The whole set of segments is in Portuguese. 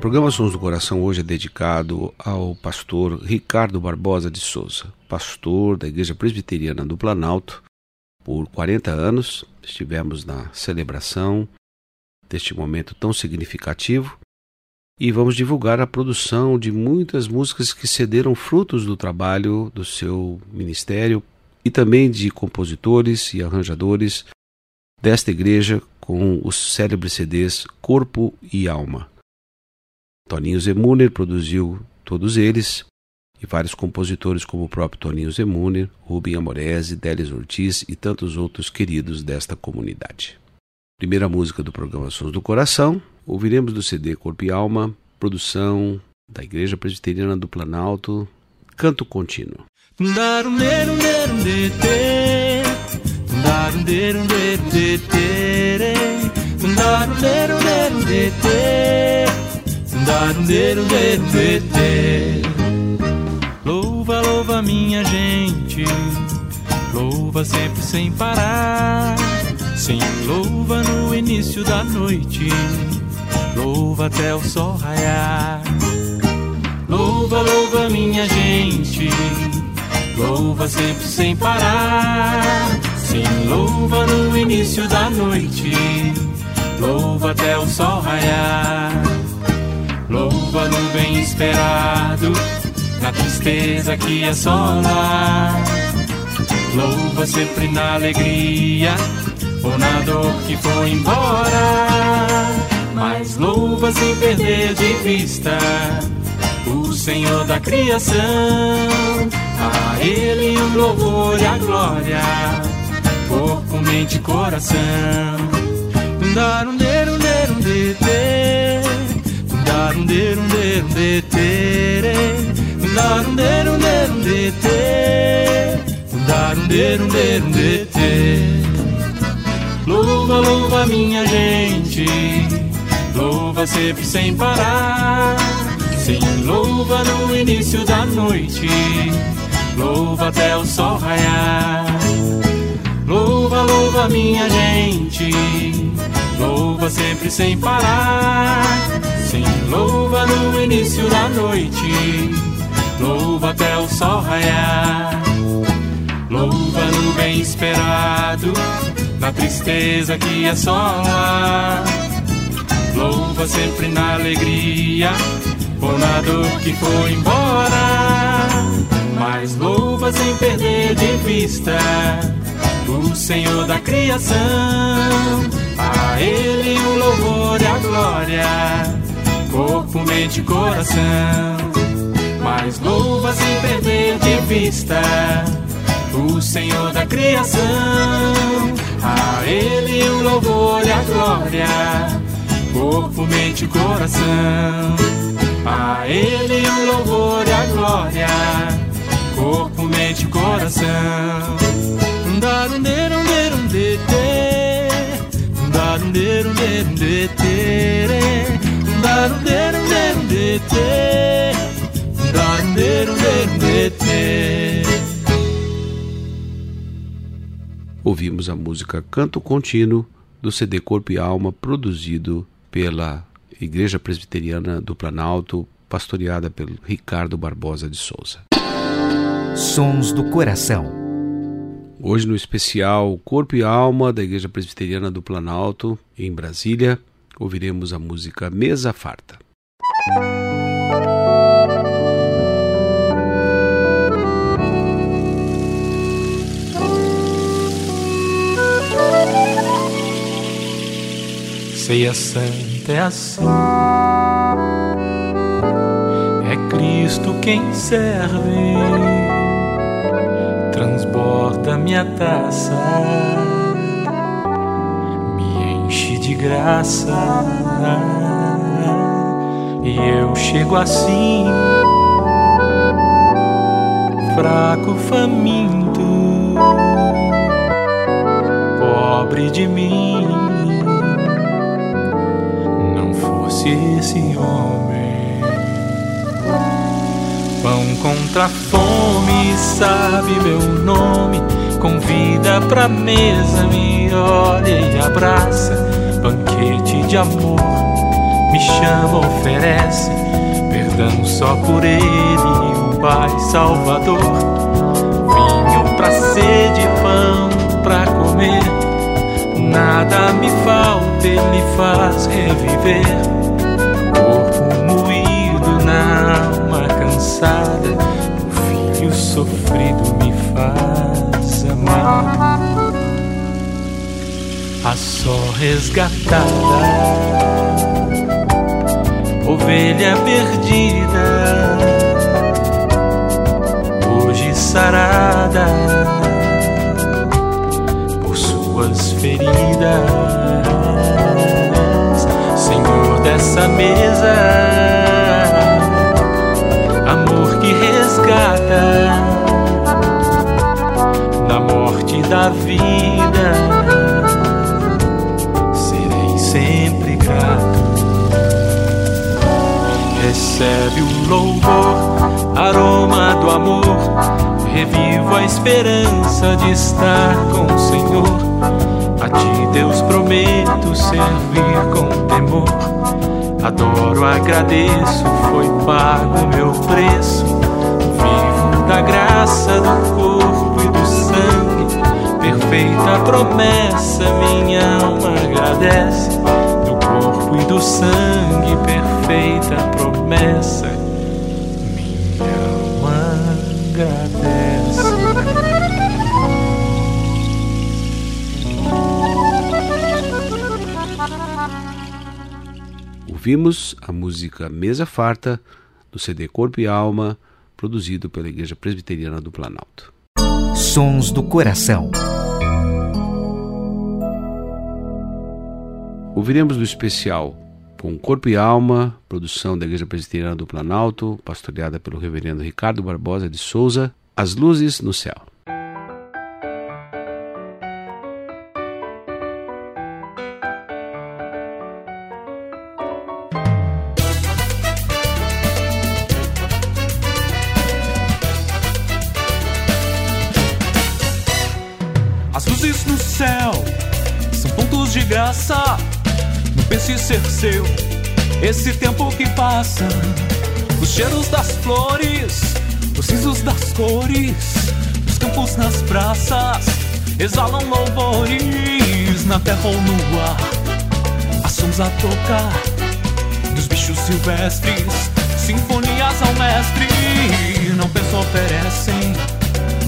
O programa Sons do Coração hoje é dedicado ao pastor Ricardo Barbosa de Souza, pastor da Igreja Presbiteriana do Planalto. Por 40 anos estivemos na celebração deste momento tão significativo e vamos divulgar a produção de muitas músicas que cederam frutos do trabalho do seu ministério e também de compositores e arranjadores desta igreja com os célebres CDs Corpo e Alma. Toninho Zemuner produziu todos eles, e vários compositores como o próprio Toninho Zemuner, Rubem Amorese, Délis Ortiz e tantos outros queridos desta comunidade. Primeira música do programa Sons do Coração, ouviremos do CD Corpo e Alma, produção da Igreja Presbiteriana do Planalto, Canto Contínuo. Louva, louva minha gente, louva sempre sem parar. Sim, louva no início da noite, louva até o sol raiar. Louva, louva minha gente, louva sempre sem parar. Sim, louva no início da noite, louva até o sol raiar. Louva no bem esperado, na tristeza que assola. Louva sempre na alegria, ou na dor que foi embora. Mas louva sem perder de vista o Senhor da criação. A Ele o louvor e a glória, corpo, mente e coração. Darum, derum, derum, de, de. Louva, louva minha gente, louva sempre sem parar. Sim, louva no início da noite, louva até o sol raiar. Louva, louva minha gente, louva sempre sem parar. Sim, louva no início da noite, louva até o sol raiar. Louva no bem esperado, na tristeza que assola. Louva sempre na alegria, ou na dor que foi embora. Mas louva sem perder de vista o Senhor da criação. A Ele o louvor e a glória, corpo, mente e coração. Mas louva sem perder de vista o Senhor da criação. A Ele o louvor e a glória, corpo, mente e coração. A Ele o louvor e a glória, corpo, mente e coração. Ouvimos a música Canto Contínuo do CD Corpo e Alma, produzido pela Igreja Presbiteriana do Planalto, pastoreada pelo Ricardo Barbosa de Souza. Sons do Coração. Hoje no especial Corpo e Alma da Igreja Presbiteriana do Planalto, em Brasília, ouviremos a música Mesa Farta. Ceia santa é assim. É Cristo quem serve, transborda minha taça, me enche de graça. E eu chego assim, fraco, faminto, pobre de mim fosse esse homem. Contra fome, sabe meu nome. Convida pra mesa, me olha e abraça. Banquete de amor, me chama, oferece. Perdão só por ele, o Pai Salvador. Vinho pra sede, pão pra comer. Nada me falta, ele faz reviver sofrido me faz amar. A só resgatada, ovelha perdida, hoje sarada. Por suas feridas, Senhor dessa mesa vida. Serei sempre grato. Recebe o louvor, aroma do amor. Revivo a esperança de estar com o Senhor. A ti, Deus, prometo servir com temor. Adoro, agradeço, foi pago meu preço da graça do corpo e do sangue. Perfeita promessa, minha alma agradece. Do corpo e do sangue, perfeita promessa, minha alma agradece. Ouvimos a música Mesa Farta do CD Corpo e Alma produzido pela Igreja Presbiteriana do Planalto. Sons do Coração. Ouviremos do especial com Corpo e Alma, produção da Igreja Presbiteriana do Planalto, pastoreada pelo reverendo Ricardo Barbosa de Souza, As Luzes no Céu. Esse tempo que passa. Os cheiros das flores, os risos das cores, os campos nas praças exalam louvores na terra ou no ar. As sons a tocar dos bichos silvestres, sinfonias ao mestre. Não penso oferecem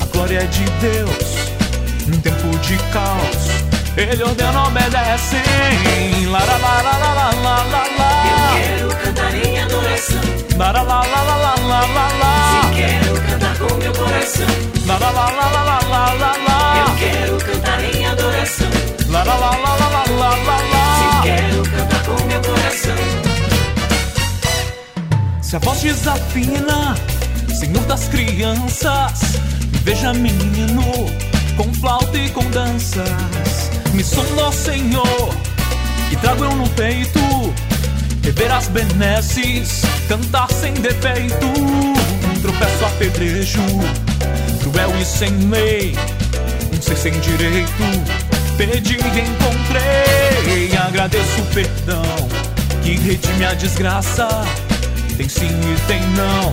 a glória de Deus num tempo de caos ele ordena, obedecem. La la la la la la la la. Eu quero cantar em adoração. La la la la la la la la Se quero cantar com meu coração. La la la la la la la la Eu quero cantar em adoração. La la la la la la la la Se quero cantar com meu coração. Se a voz desafina, Senhor das crianças, veja menino com flauta e com danças me sonda, Senhor, e trago eu no peito rever as benesses, cantar sem defeito, tropeço apedrejo, cruel e sem lei, um ser sem direito, pedi e encontrei, agradeço o perdão, que redime a desgraça, tem sim e tem não,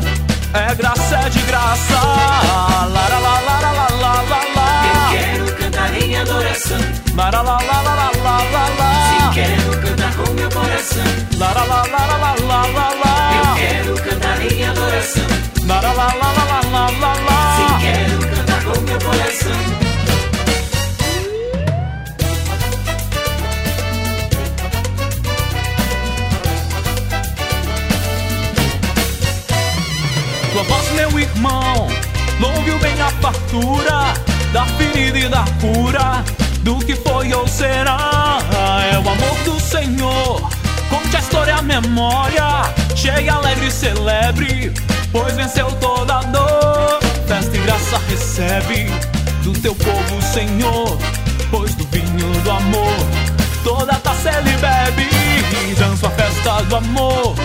é graça, é de graça, la la la la em adoração. Lara la la la la la la la. Se quero cantar com meu coração. Lara la la la la la la la. Eu quero cantar em adoração. Lara la la la la la la la. Se quero cantar com meu coração. Tua voz, meu irmão, não ouviu bem a fartura da ferida e da cura do que foi ou será. É o amor do Senhor. Conte a história, a memória, cheia, alegre e celebre, pois venceu toda a dor. Festa e graça recebe do teu povo, Senhor, pois do vinho do amor toda taça ele bebe. Danço a festa do amor,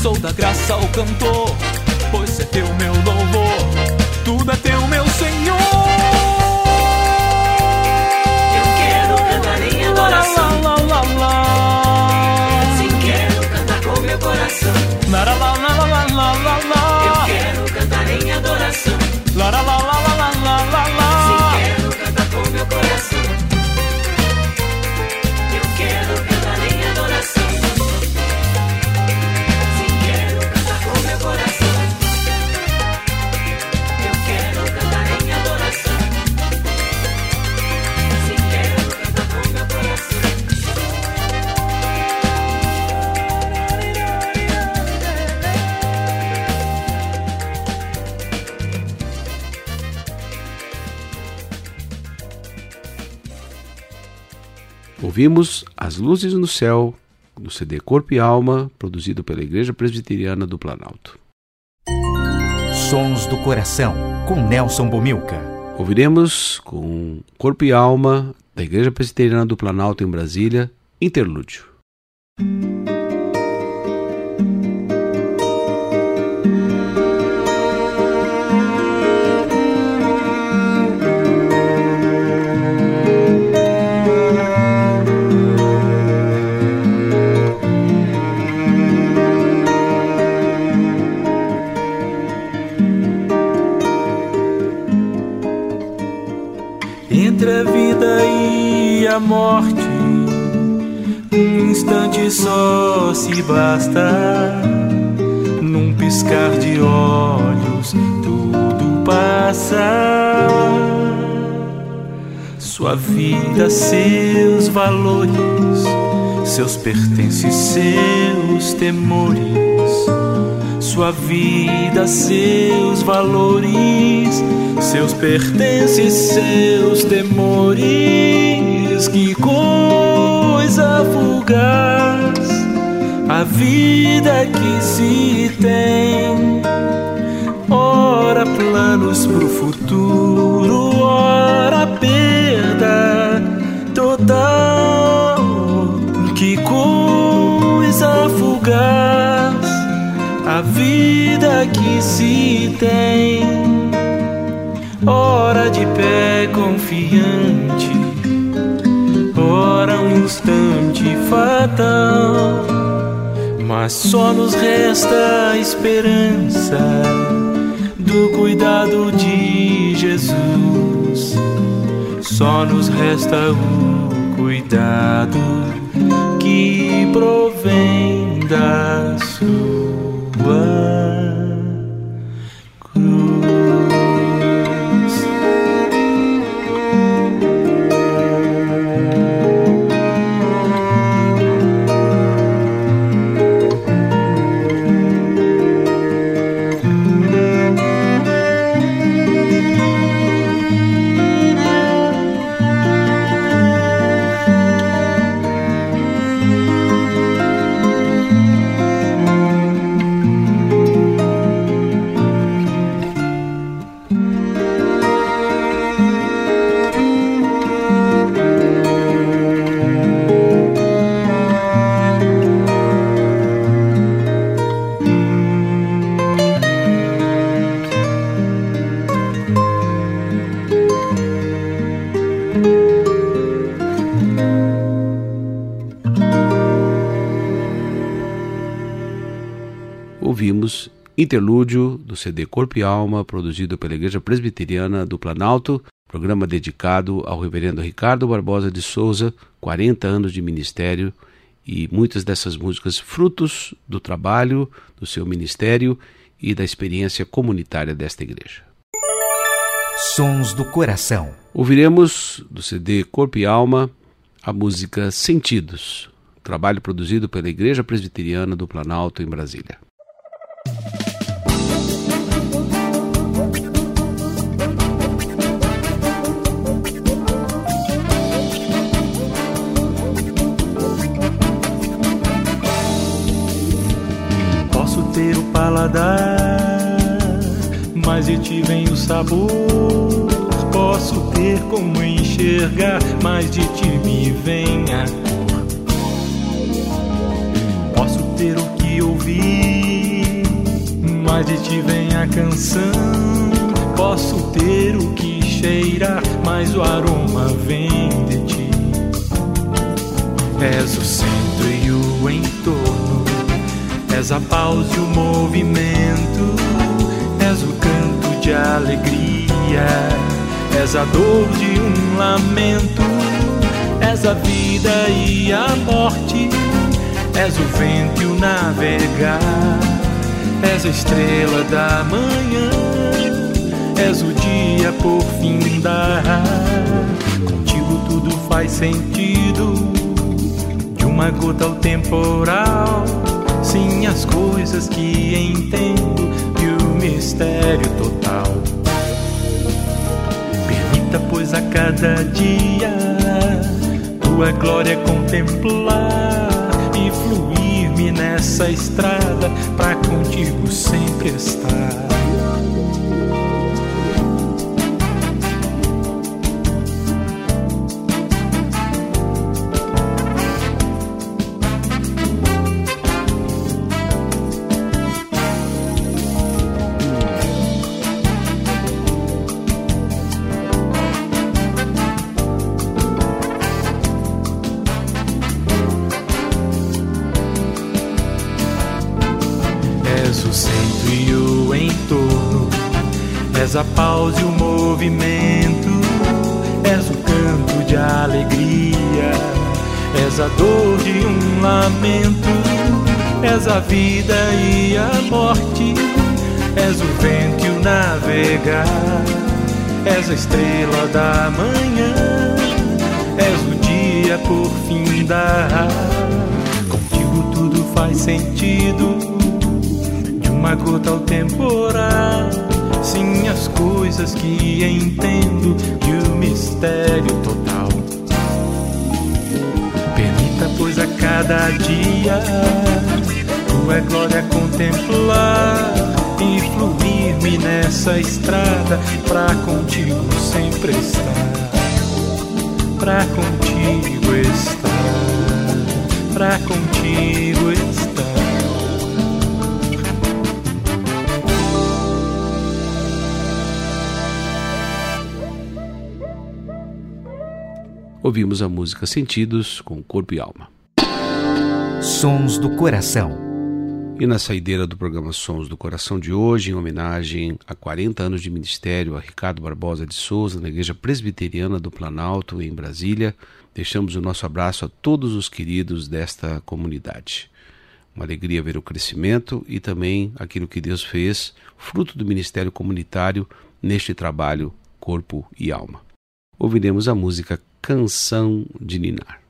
sou da graça o cantor, pois é teu meu louvor, tudo é teu, meu Senhor. coração. Lá, lá, lá, Sim, quero cantar com meu coração. Lá, lá, lá, lá, lá, lá, lá. Eu quero cantar em adoração. Lá, lá, lá, lá, lá, lá, lá, lá. Ouvimos As Luzes no Céu, no CD Corpo e Alma, produzido pela Igreja Presbiteriana do Planalto. Sons do Coração, com Nelson Bomilca. Ouviremos com Corpo e Alma, da Igreja Presbiteriana do Planalto em Brasília, Interlúdio. A morte, um instante só se basta. Num piscar de olhos, tudo passa. Sua vida, seus valores, seus pertences, seus temores sua vida, seus valores, seus pertences, seus temores. Que coisa fugaz a vida que se tem. Ora planos pro futuro, ora perda total. Que coisa fugaz a vida que se tem. Ora de pé confiante, instante fatal. Mas só nos resta a esperança do cuidado de Jesus. Só nos resta o cuidado que provém da sua interlúdio do CD Corpo e Alma, produzido pela Igreja Presbiteriana do Planalto, programa dedicado ao reverendo Ricardo Barbosa de Souza, 40 anos de ministério e muitas dessas músicas frutos do trabalho do seu ministério e da experiência comunitária desta igreja. Sons do Coração. Ouviremos do CD Corpo e Alma a música Sentidos, trabalho produzido pela Igreja Presbiteriana do Planalto em Brasília. Paladar, mas de ti vem o sabor. Posso ter como enxergar, mas de ti me vem a cor. Posso ter o que ouvir, mas de ti vem a canção. Posso ter o que cheirar, mas o aroma vem de ti. És o centro e o entorno, és a pausa e o movimento, és o canto de alegria, és a dor de um lamento, és a vida e a morte, és o vento e o navegar, és a estrela da manhã, és o dia por fim dar. Contigo tudo faz sentido de uma gota ao temporal. Sim, as coisas que entendo e o mistério total. Permita, pois, a cada dia tua glória contemplar e fluir-me nessa estrada pra contigo sempre estar. És a pausa e o movimento, és o canto de alegria, és a dor de um lamento, és a vida e a morte, és o vento e o navegar, és a estrela da manhã, és o dia por fim dar. Contigo tudo faz sentido. De uma gota ao temporal. Sim, as coisas que entendo e o mistério total. Permita, pois, a cada dia tua glória contemplar e fluir-me nessa estrada pra contigo sempre estar. Pra contigo estar, pra contigo Ouvimos a música Sentidos com Corpo e Alma. Sons do Coração. E na saideira do programa Sons do Coração de hoje, em homenagem a 40 anos de ministério a Ricardo Barbosa de Souza, na Igreja Presbiteriana do Planalto, em Brasília, deixamos o nosso abraço a todos os queridos desta comunidade. Uma alegria ver o crescimento e também aquilo que Deus fez, fruto do ministério comunitário, neste trabalho Corpo e Alma. Ouviremos a música Canção de Ninar.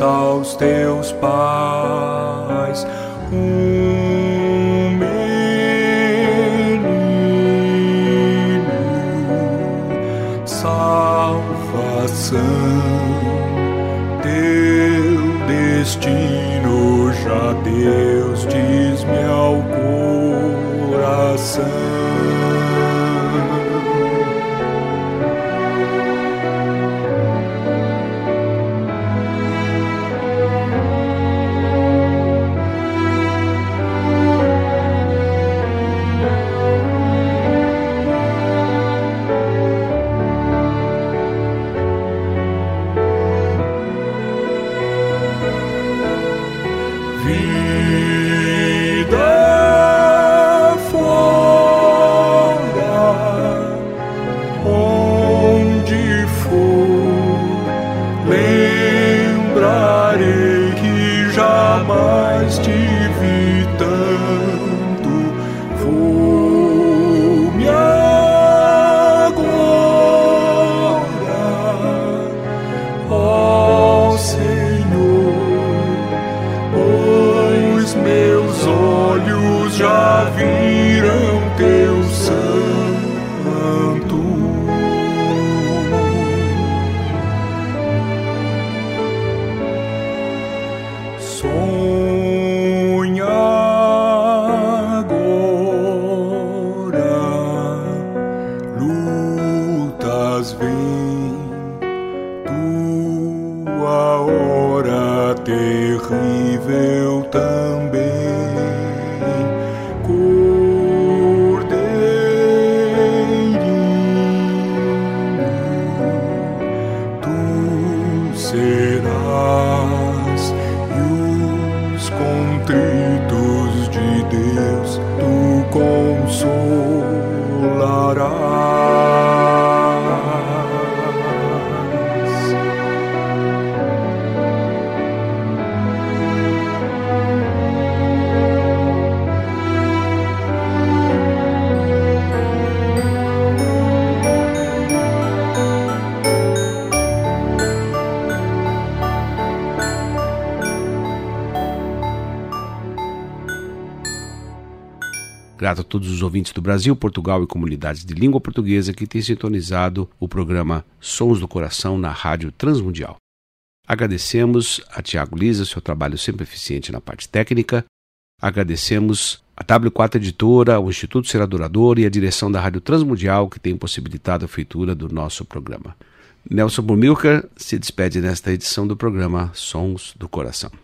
Aos teus pais. Grato a todos os ouvintes do Brasil, Portugal e comunidades de língua portuguesa que têm sintonizado o programa Sons do Coração na Rádio Transmundial. Agradecemos a Tiago Lisa, seu trabalho sempre eficiente na parte técnica. Agradecemos a W4 Editora, o Instituto Ser Adorador e a direção da Rádio Transmundial que tem possibilitado a feitura do nosso programa. Nelson Burmilker se despede nesta edição do programa Sons do Coração.